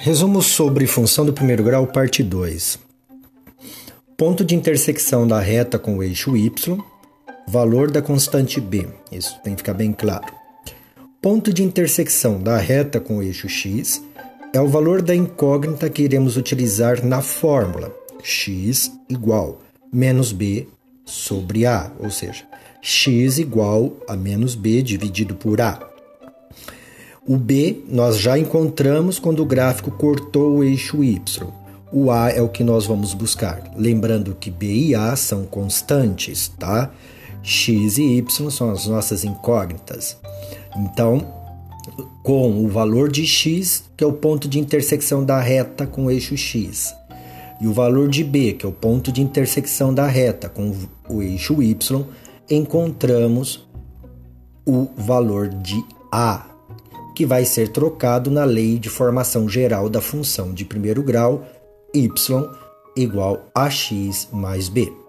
Resumo sobre função do primeiro grau, parte 2. Ponto de intersecção da reta com o eixo y, valor da constante b. Isso tem que ficar bem claro. Ponto de intersecção da reta com o eixo x é o valor da incógnita que iremos utilizar na fórmula x igual menos b sobre a, ou seja, x igual a menos b dividido por a. O B nós já encontramos quando o gráfico cortou o eixo Y. O A é o que nós vamos buscar. Lembrando que B e A são constantes, tá? X e Y são as nossas incógnitas. Então, com o valor de x, que é o ponto de intersecção da reta com o eixo x, e o valor de b, que é o ponto de intersecção da reta com o eixo y, encontramos o valor de a, que vai ser trocado na lei de formação geral da função de primeiro grau y igual a x mais b.